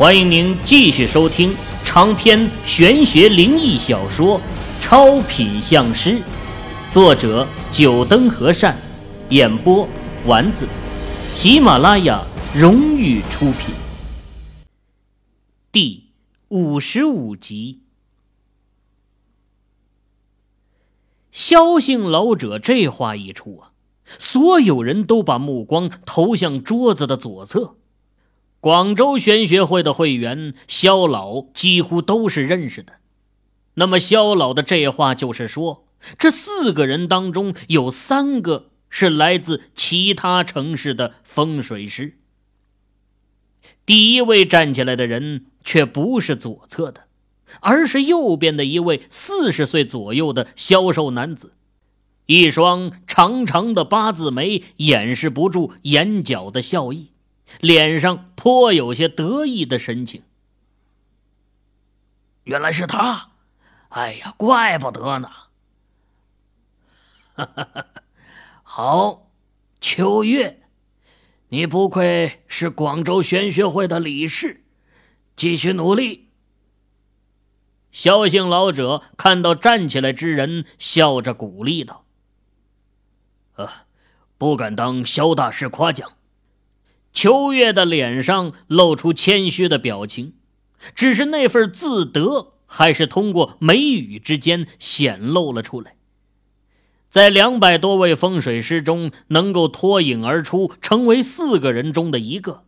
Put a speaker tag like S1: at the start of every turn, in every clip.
S1: 欢迎您继续收听长篇玄学灵异小说《超品相师》，作者：九灯和善，演播：丸子，喜马拉雅荣誉出品。第五十五集，萧姓老者这话一出啊，所有人都把目光投向桌子的左侧。广州玄学会的会员肖老几乎都是认识的，那么肖老的这话就是说，这四个人当中有三个是来自其他城市的风水师。第一位站起来的人却不是左侧的，而是右边的一位四十岁左右的消瘦男子，一双长长的八字眉掩饰不住眼角的笑意。脸上颇有些得意的神情。
S2: 原来是他，哎呀，怪不得呢。好，秋月，你不愧是广州玄学会的理事，继续努力。
S1: 萧姓老者看到站起来之人，笑着鼓励道：“
S2: 啊，不敢当萧大师夸奖。”
S1: 秋月的脸上露出谦虚的表情，只是那份自得还是通过眉宇之间显露了出来。在两百多位风水师中，能够脱颖而出，成为四个人中的一个，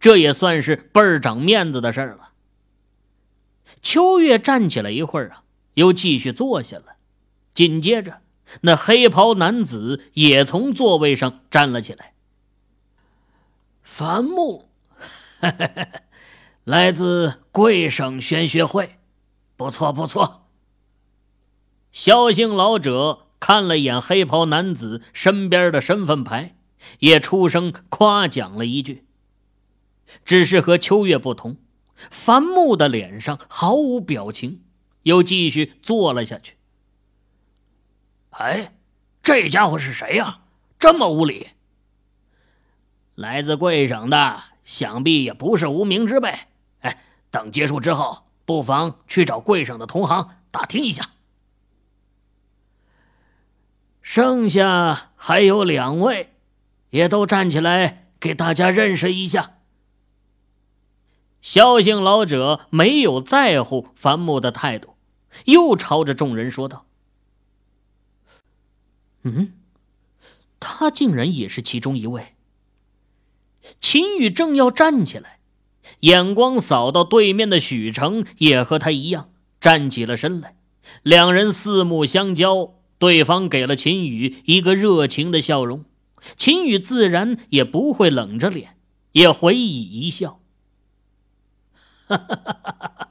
S1: 这也算是倍儿长面子的事儿了。秋月站起来一会儿啊，又继续坐下了。紧接着，那黑袍男子也从座位上站了起来。
S2: 樊木，来自贵省玄学会，不错不错。
S1: 萧姓老者看了眼黑袍男子身边的身份牌，也出声夸奖了一句。只是和秋月不同，樊木的脸上毫无表情，又继续坐了下去。
S2: 哎，这家伙是谁呀？这么无礼！
S3: 来自贵省的，想必也不是无名之辈。哎，等结束之后，不妨去找贵省的同行打听一下。
S2: 剩下还有两位，也都站起来给大家认识一下。
S1: 萧姓老者没有在乎樊木的态度，又朝着众人说道：“嗯，他竟然也是其中一位。”秦宇正要站起来，眼光扫到对面的许成，也和他一样站起了身来。两人四目相交，对方给了秦宇一个热情的笑容，秦宇自然也不会冷着脸，也回以一笑。
S2: 哈哈哈哈！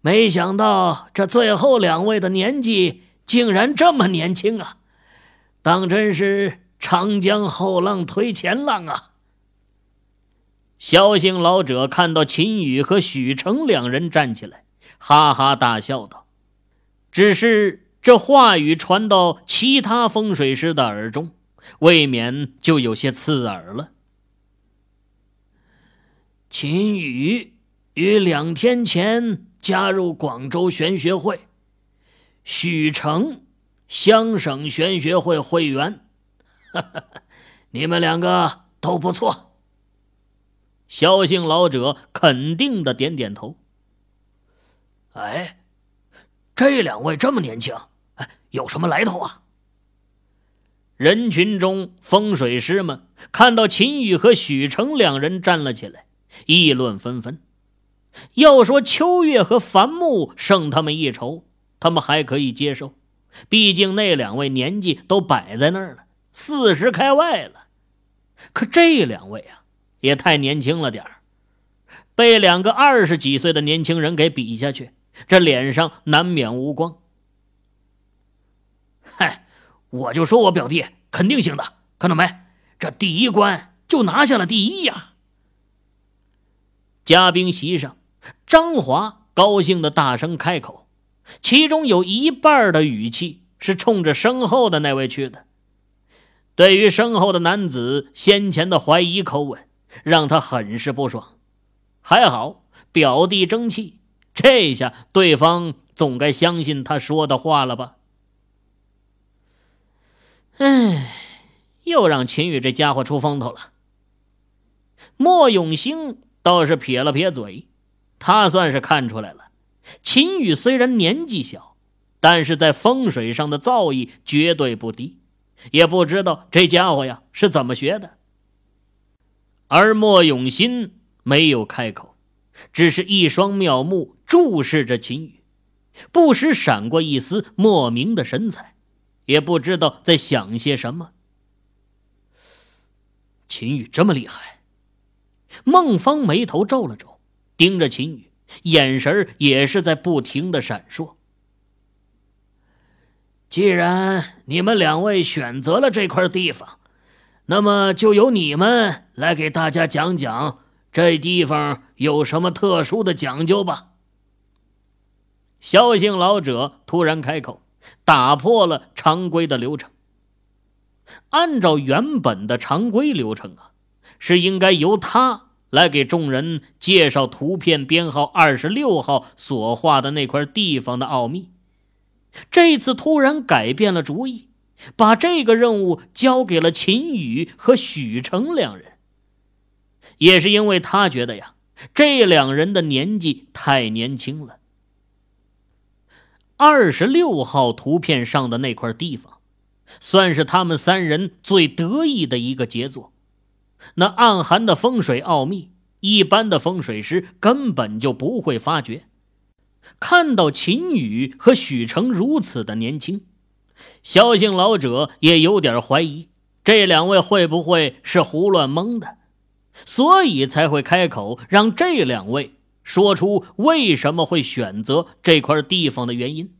S2: 没想到这最后两位的年纪竟然这么年轻啊，当真是长江后浪推前浪啊！
S1: 萧姓老者看到秦宇和许成两人站起来，哈哈大笑道：“只是这话语传到其他风水师的耳中，未免就有些刺耳了。”
S2: 秦宇于两天前加入广州玄学会，许成湘省玄学会会员，哈哈，你们两个都不错。
S1: 萧姓老者肯定的点点头。
S2: 哎，这两位这么年轻，哎，有什么来头啊？
S1: 人群中，风水师们看到秦宇和许成两人站了起来，议论纷纷。要说秋月和樊木胜他们一筹，他们还可以接受，毕竟那两位年纪都摆在那儿了，四十开外了。可这两位啊！也太年轻了点儿，被两个二十几岁的年轻人给比下去，这脸上难免无光。
S2: 嗨，我就说我表弟肯定行的，看到没？这第一关就拿下了第一呀！
S1: 嘉宾席上，张华高兴的大声开口，其中有一半的语气是冲着身后的那位去的。对于身后的男子先前的怀疑口吻。让他很是不爽。还好表弟争气，这下对方总该相信他说的话了吧？唉，又让秦宇这家伙出风头了。莫永兴倒是撇了撇嘴，他算是看出来了，秦宇虽然年纪小，但是在风水上的造诣绝对不低，也不知道这家伙呀是怎么学的。而莫永新没有开口，只是一双妙目注视着秦宇，不时闪过一丝莫名的神采，也不知道在想些什么。秦宇这么厉害？孟芳眉头皱了皱，盯着秦宇，眼神也是在不停的闪烁。
S2: 既然你们两位选择了这块地方，那么就由你们来给大家讲讲这地方有什么特殊的讲究吧。
S1: 萧姓老者突然开口，打破了常规的流程。按照原本的常规流程啊。是应该由他来给众人介绍图片编号二十六号所画的那块地方的奥秘。这次突然改变了主意，把这个任务交给了秦宇和许成两人。也是因为他觉得呀，这两人的年纪太年轻了。二十六号图片上的那块地方，算是他们三人最得意的一个杰作。那暗含的风水奥秘，一般的风水师根本就不会发觉。看到秦宇和许成如此的年轻，萧姓老者也有点怀疑这两位会不会是胡乱蒙的，所以才会开口让这两位说出为什么会选择这块地方的原因。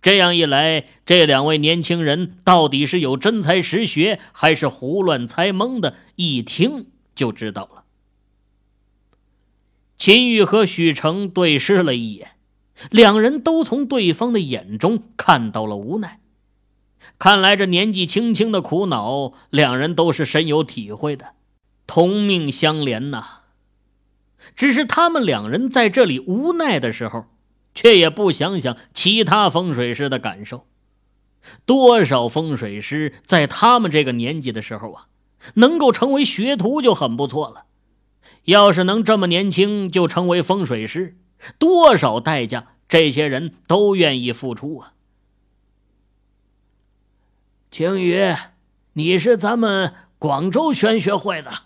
S1: 这样一来，这两位年轻人到底是有真才实学，还是胡乱猜蒙的？一听就知道了。秦玉和许成对视了一眼，两人都从对方的眼中看到了无奈。看来这年纪轻轻的苦恼，两人都是深有体会的，同命相连呐。只是他们两人在这里无奈的时候。却也不想想其他风水师的感受。多少风水师在他们这个年纪的时候啊，能够成为学徒就很不错了。要是能这么年轻就成为风水师，多少代价这些人都愿意付出啊！
S2: 青宇，你是咱们广州玄学会的，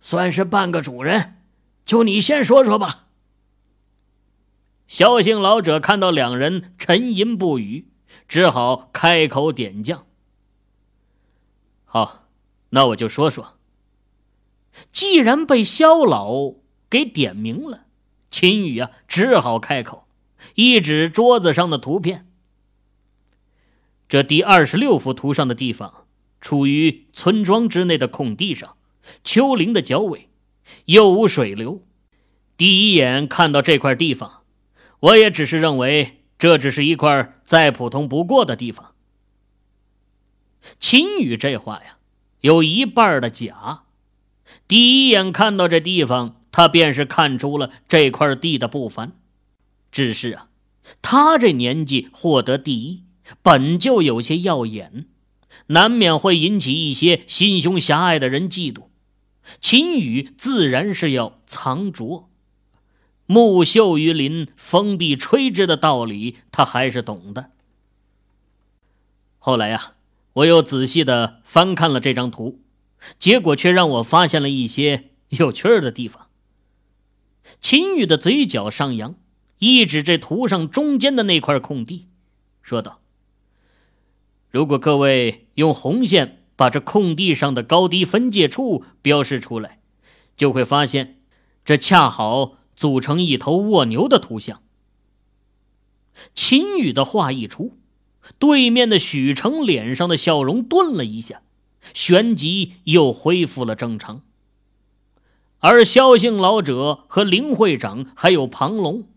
S2: 算是半个主人，就你先说说吧。
S1: 萧姓老者看到两人沉吟不语，只好开口点将：“好，那我就说说。既然被萧老给点名了，秦宇啊，只好开口，一指桌子上的图片。这第二十六幅图上的地方，处于村庄之内的空地上，丘陵的角尾，又无水流。第一眼看到这块地方。”我也只是认为，这只是一块再普通不过的地方。秦宇这话呀，有一半的假。第一眼看到这地方，他便是看出了这块地的不凡。只是啊，他这年纪获得第一，本就有些耀眼，难免会引起一些心胸狭隘的人嫉妒。秦宇自然是要藏拙。木秀于林，风必吹之的道理，他还是懂的。后来呀，我又仔细的翻看了这张图，结果却让我发现了一些有趣儿的地方。秦宇的嘴角上扬，一指这图上中间的那块空地，说道：“如果各位用红线把这空地上的高低分界处标示出来，就会发现，这恰好。”组成一头蜗牛的图像。秦宇的话一出，对面的许成脸上的笑容顿了一下，旋即又恢复了正常。而萧姓老者和林会长还有庞龙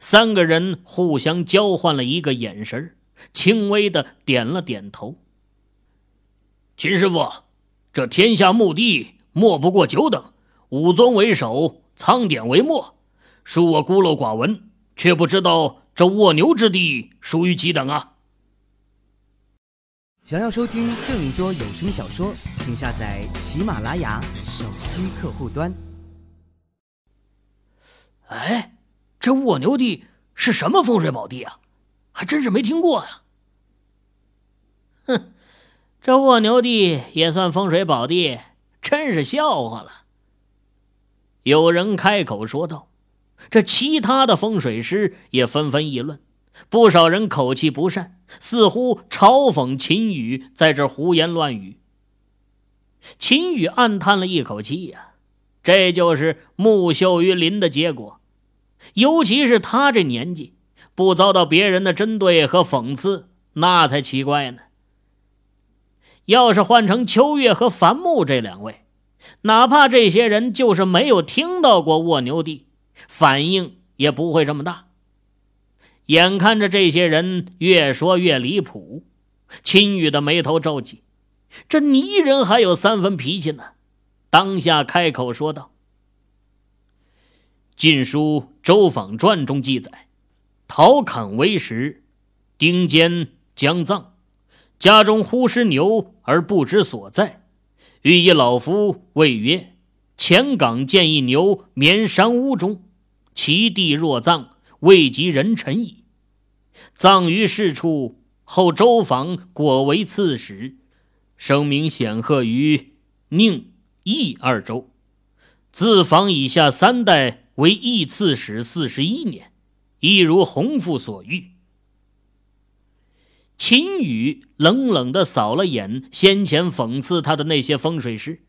S1: 三个人互相交换了一个眼神，轻微的点了点头。
S2: 秦师傅，这天下墓地莫不过九等，武宗为首。
S3: 苍典为末，恕我孤陋寡闻，却不知道这卧牛之地属于几等啊！
S4: 想要收听更多有声小说，请下载喜马拉雅手机客户端。
S3: 哎，这卧牛地是什么风水宝地啊？还真是没听过呀！
S1: 哼，这卧牛地也算风水宝地，真是笑话了。有人开口说道：“这其他的风水师也纷纷议论，不少人口气不善，似乎嘲讽秦羽在这胡言乱语。”秦羽暗叹了一口气呀，这就是木秀于林的结果。尤其是他这年纪，不遭到别人的针对和讽刺，那才奇怪呢。要是换成秋月和樊木这两位，哪怕这些人就是没有听到过卧牛地，反应也不会这么大。眼看着这些人越说越离谱，秦羽的眉头皱起。这泥人还有三分脾气呢，当下开口说道：“《
S2: 晋书·周访传》中记载，陶侃为时，丁坚将葬，家中忽失牛而不知所在。”欲以老夫谓曰：“前港见一牛眠山屋中，其地若葬，未及人臣矣。葬于是处。后周访果为刺史，声名显赫于宁、益二州。自访以下三代为义刺史四十一年，亦如洪父所欲。”
S1: 秦羽冷冷的扫了眼先前讽刺他的那些风水师，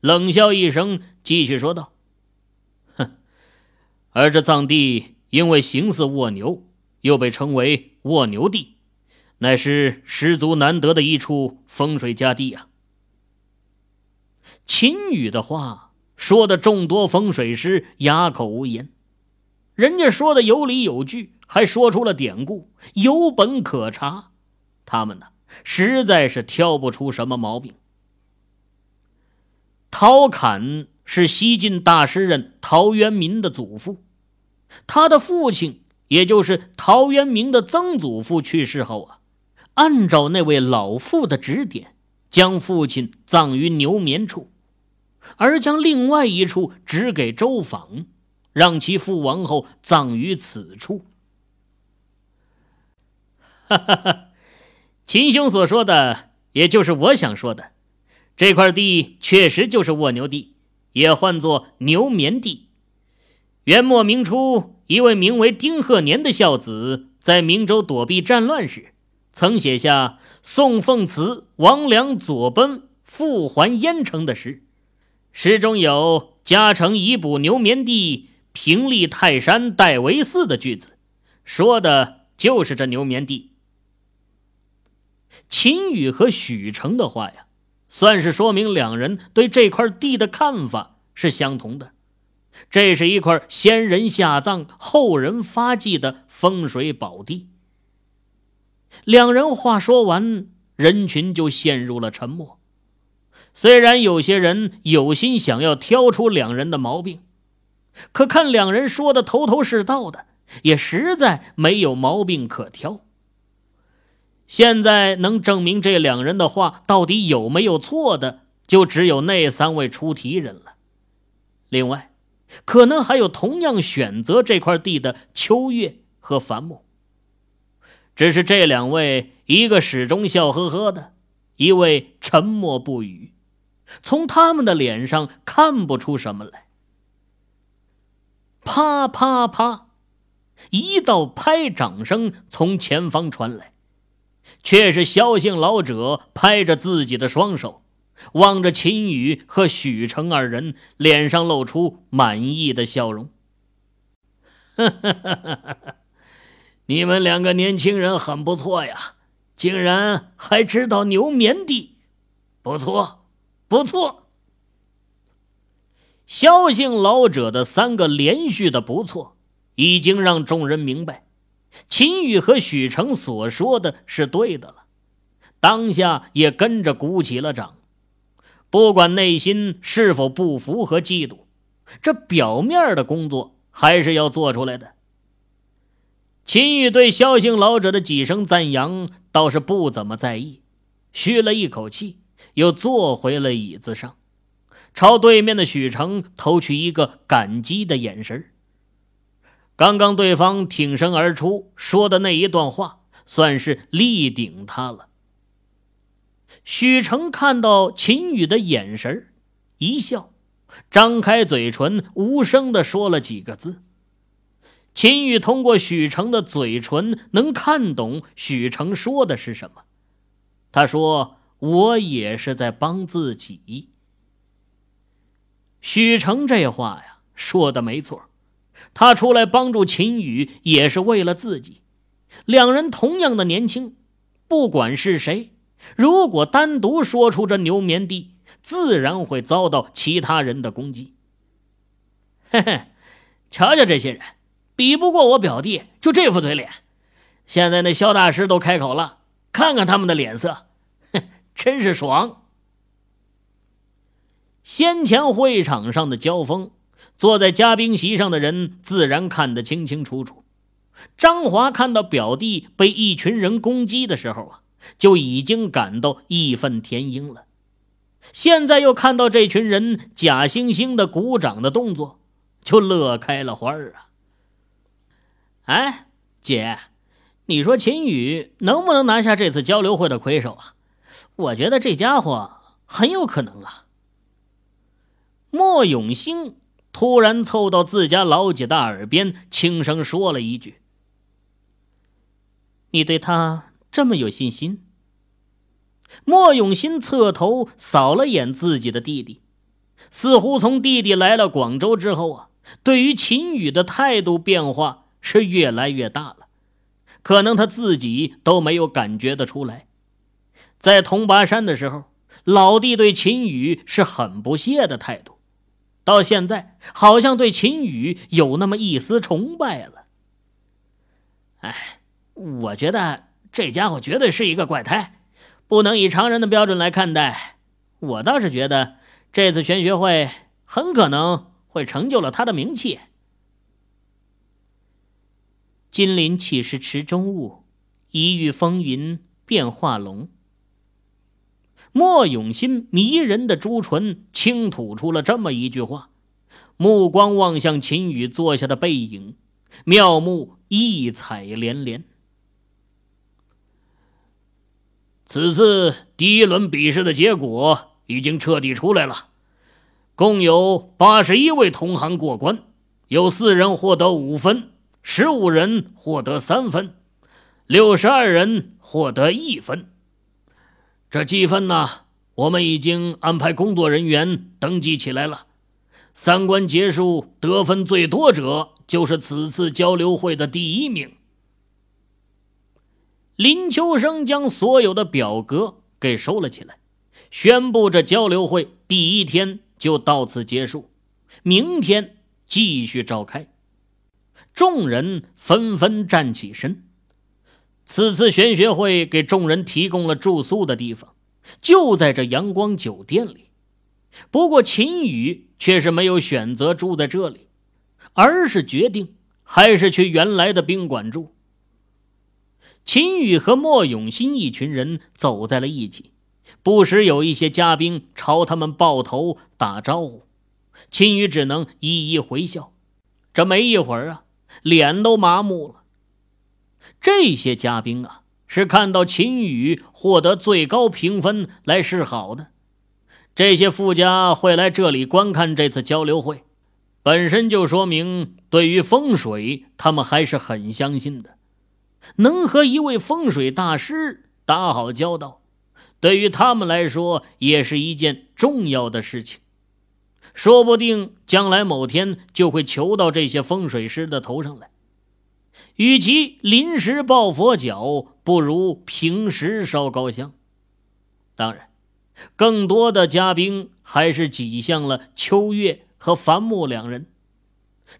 S1: 冷笑一声，继续说道：“
S2: 哼，而这藏地因为形似卧牛，又被称为卧牛地，乃是十足难得的一处风水佳地啊。”
S1: 秦羽的话说的众多风水师哑口无言，人家说的有理有据，还说出了典故，有本可查。他们呢，实在是挑不出什么毛病。陶侃是西晋大诗人陶渊明的祖父，他的父亲，也就是陶渊明的曾祖父去世后啊，按照那位老妇的指点，将父亲葬于牛眠处，而将另外一处指给周访，让其父王后葬于此处。
S2: 哈哈。秦兄所说的，也就是我想说的。这块地确实就是卧牛地，也唤作牛眠地。元末明初，一位名为丁鹤年的孝子，在明州躲避战乱时，曾写下送凤祠王良左奔复还燕城的诗。诗中有“嘉诚以补牛眠地，平立泰山代为寺”的句子，说的就是这牛眠地。
S1: 秦羽和许成的话呀，算是说明两人对这块地的看法是相同的。这是一块先人下葬、后人发迹的风水宝地。两人话说完，人群就陷入了沉默。虽然有些人有心想要挑出两人的毛病，可看两人说的头头是道的，也实在没有毛病可挑。现在能证明这两人的话到底有没有错的，就只有那三位出题人了。另外，可能还有同样选择这块地的秋月和樊木。只是这两位，一个始终笑呵呵的，一位沉默不语，从他们的脸上看不出什么来。啪啪啪，一道拍掌声从前方传来。却是萧姓老者拍着自己的双手，望着秦羽和许成二人，脸上露出满意的笑容。
S3: 哈哈哈哈哈你们两个年轻人很不错呀，竟然还知道牛棉地，不错，不错。
S1: 萧姓老者的三个连续的不错，已经让众人明白。秦羽和许成所说的是对的了，当下也跟着鼓起了掌。不管内心是否不服和嫉妒，这表面的工作还是要做出来的。秦羽对萧姓老者的几声赞扬倒是不怎么在意，吁了一口气，又坐回了椅子上，朝对面的许成投去一个感激的眼神。刚刚对方挺身而出说的那一段话，算是力顶他了。许成看到秦羽的眼神，一笑。张开嘴唇，无声的说了几个字。秦宇通过许成的嘴唇，能看懂许成说的是什么。他说：“我也是在帮自己。”许成这话呀，说的没错。他出来帮助秦宇，也是为了自己。两人同样的年轻，不管是谁，如果单独说出这牛眠地，自然会遭到其他人的攻击。嘿嘿，瞧瞧这些人，比不过我表弟，就这副嘴脸。现在那萧大师都开口了，看看他们的脸色，哼，真是爽。先前会场上的交锋，坐在嘉宾席上的人自然看得清清楚楚。张华看到表弟被一群人攻击的时候啊，就已经感到义愤填膺了。现在又看到这群人假惺惺的鼓掌的动作，就乐开了花儿啊！哎，姐，你说秦宇能不能拿下这次交流会的魁首啊？我觉得这家伙很有可能啊。莫永兴突然凑到自家老姐的耳边，轻声说了一句：“你对他这么有信心？”莫永新侧头扫了眼自己的弟弟，似乎从弟弟来了广州之后啊，对于秦宇的态度变化是越来越大了，可能他自己都没有感觉得出来。在铜拔山的时候，老弟对秦宇是很不屑的态度，到现在好像对秦宇有那么一丝崇拜了。哎，我觉得这家伙绝对是一个怪胎。不能以常人的标准来看待，我倒是觉得这次玄学会很可能会成就了他的名气。金鳞岂是池中物，一遇风云变化龙。莫永新迷人的朱唇轻吐出了这么一句话，目光望向秦羽坐下的背影，妙目异彩连连。此次第一轮比试的结果已经彻底出来了，共有八十一位同行过关，有四人获得五分，十五人获得三分，六十二人获得一分。这积分呢，我们已经安排工作人员登记起来了。三关结束，得分最多者就是此次交流会的第一名。林秋生将所有的表格给收了起来，宣布这交流会第一天就到此结束，明天继续召开。众人纷纷站起身。此次玄学会给众人提供了住宿的地方，就在这阳光酒店里。不过秦宇却是没有选择住在这里，而是决定还是去原来的宾馆住。秦宇和莫永新一群人走在了一起，不时有一些嘉宾朝他们抱头打招呼，秦宇只能一一回笑。这没一会儿啊，脸都麻木了。这些嘉宾啊，是看到秦宇获得最高评分来示好的。这些富家会来这里观看这次交流会，本身就说明对于风水他们还是很相信的。能和一位风水大师打好交道，对于他们来说也是一件重要的事情。说不定将来某天就会求到这些风水师的头上来。与其临时抱佛脚，不如平时烧高香。当然，更多的嘉宾还是挤向了秋月和樊木两人。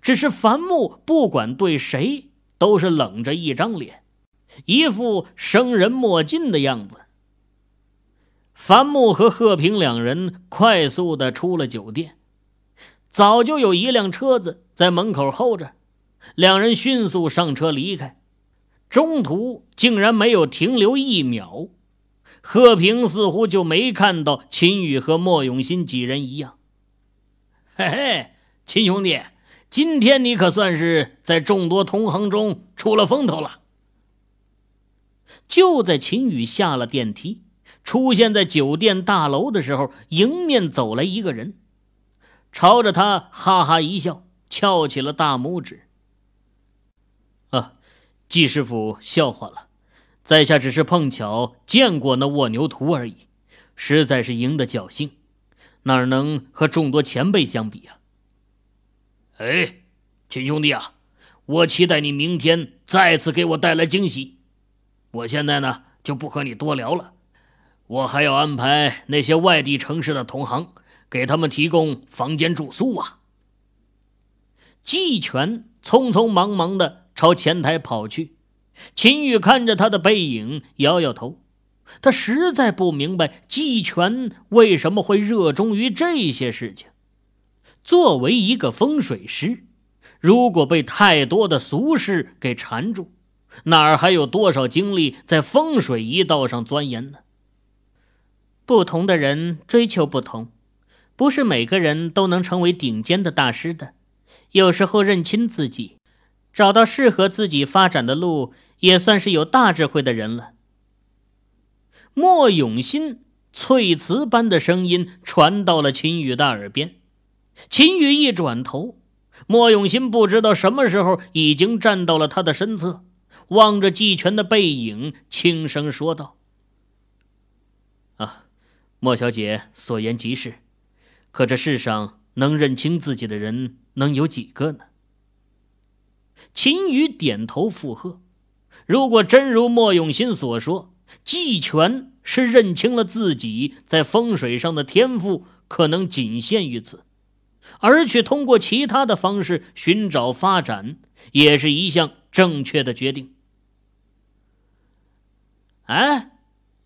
S1: 只是樊木不管对谁。都是冷着一张脸，一副生人莫近的样子。樊木和贺平两人快速的出了酒店，早就有一辆车子在门口候着，两人迅速上车离开，中途竟然没有停留一秒。贺平似乎就没看到秦宇和莫永新几人一样。
S3: 嘿嘿，秦兄弟，今天你可算是在众多同行中出了风头了。
S1: 就在秦宇下了电梯，出现在酒店大楼的时候，迎面走来一个人，朝着他哈哈一笑，翘起了大拇指。啊，季师傅笑话了，在下只是碰巧见过那卧牛图而已，实在是赢得侥幸，哪能和众多前辈相比啊？
S3: 哎，秦兄弟啊，我期待你明天再次给我带来惊喜。我现在呢就不和你多聊了，我还要安排那些外地城市的同行，给他们提供房间住宿啊。
S1: 季全匆匆忙忙的朝前台跑去，秦宇看着他的背影，摇摇头，他实在不明白季全为什么会热衷于这些事情。作为一个风水师，如果被太多的俗事给缠住，哪儿还有多少精力在风水一道上钻研呢？不同的人追求不同，不是每个人都能成为顶尖的大师的。有时候认清自己，找到适合自己发展的路，也算是有大智慧的人了。莫永新翠瓷般的声音传到了秦宇的耳边，秦宇一转头，莫永新不知道什么时候已经站到了他的身侧。望着季全的背影，轻声说道：“啊，莫小姐所言极是，可这世上能认清自己的人，能有几个呢？”秦宇点头附和。如果真如莫永新所说，季全是认清了自己在风水上的天赋，可能仅限于此，而去通过其他的方式寻找发展，也是一项正确的决定。哎，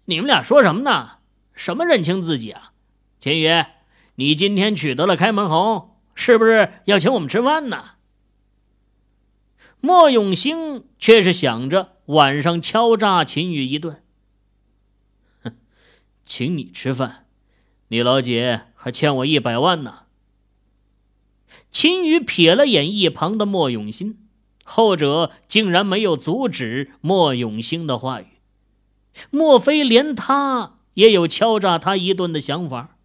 S1: 你们俩说什么呢？什么认清自己啊？秦宇，你今天取得了开门红，是不是要请我们吃饭呢？莫永兴却是想着晚上敲诈秦宇一顿。哼，请你吃饭，你老姐还欠我一百万呢。秦宇瞥了眼一旁的莫永新，后者竟然没有阻止莫永兴的话语。莫非连他也有敲诈他一顿的想法？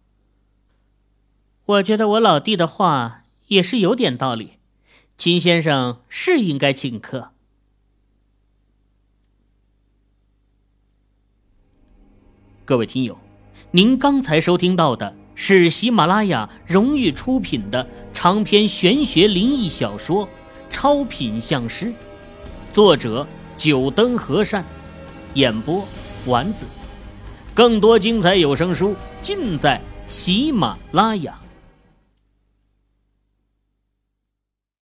S1: 我觉得我老弟的话也是有点道理，秦先生是应该请客。各位听友，您刚才收听到的是喜马拉雅荣誉出品的长篇玄学灵异小说《超品相师》，作者九灯和善。演播丸子，更多精彩有声书尽在喜马拉雅。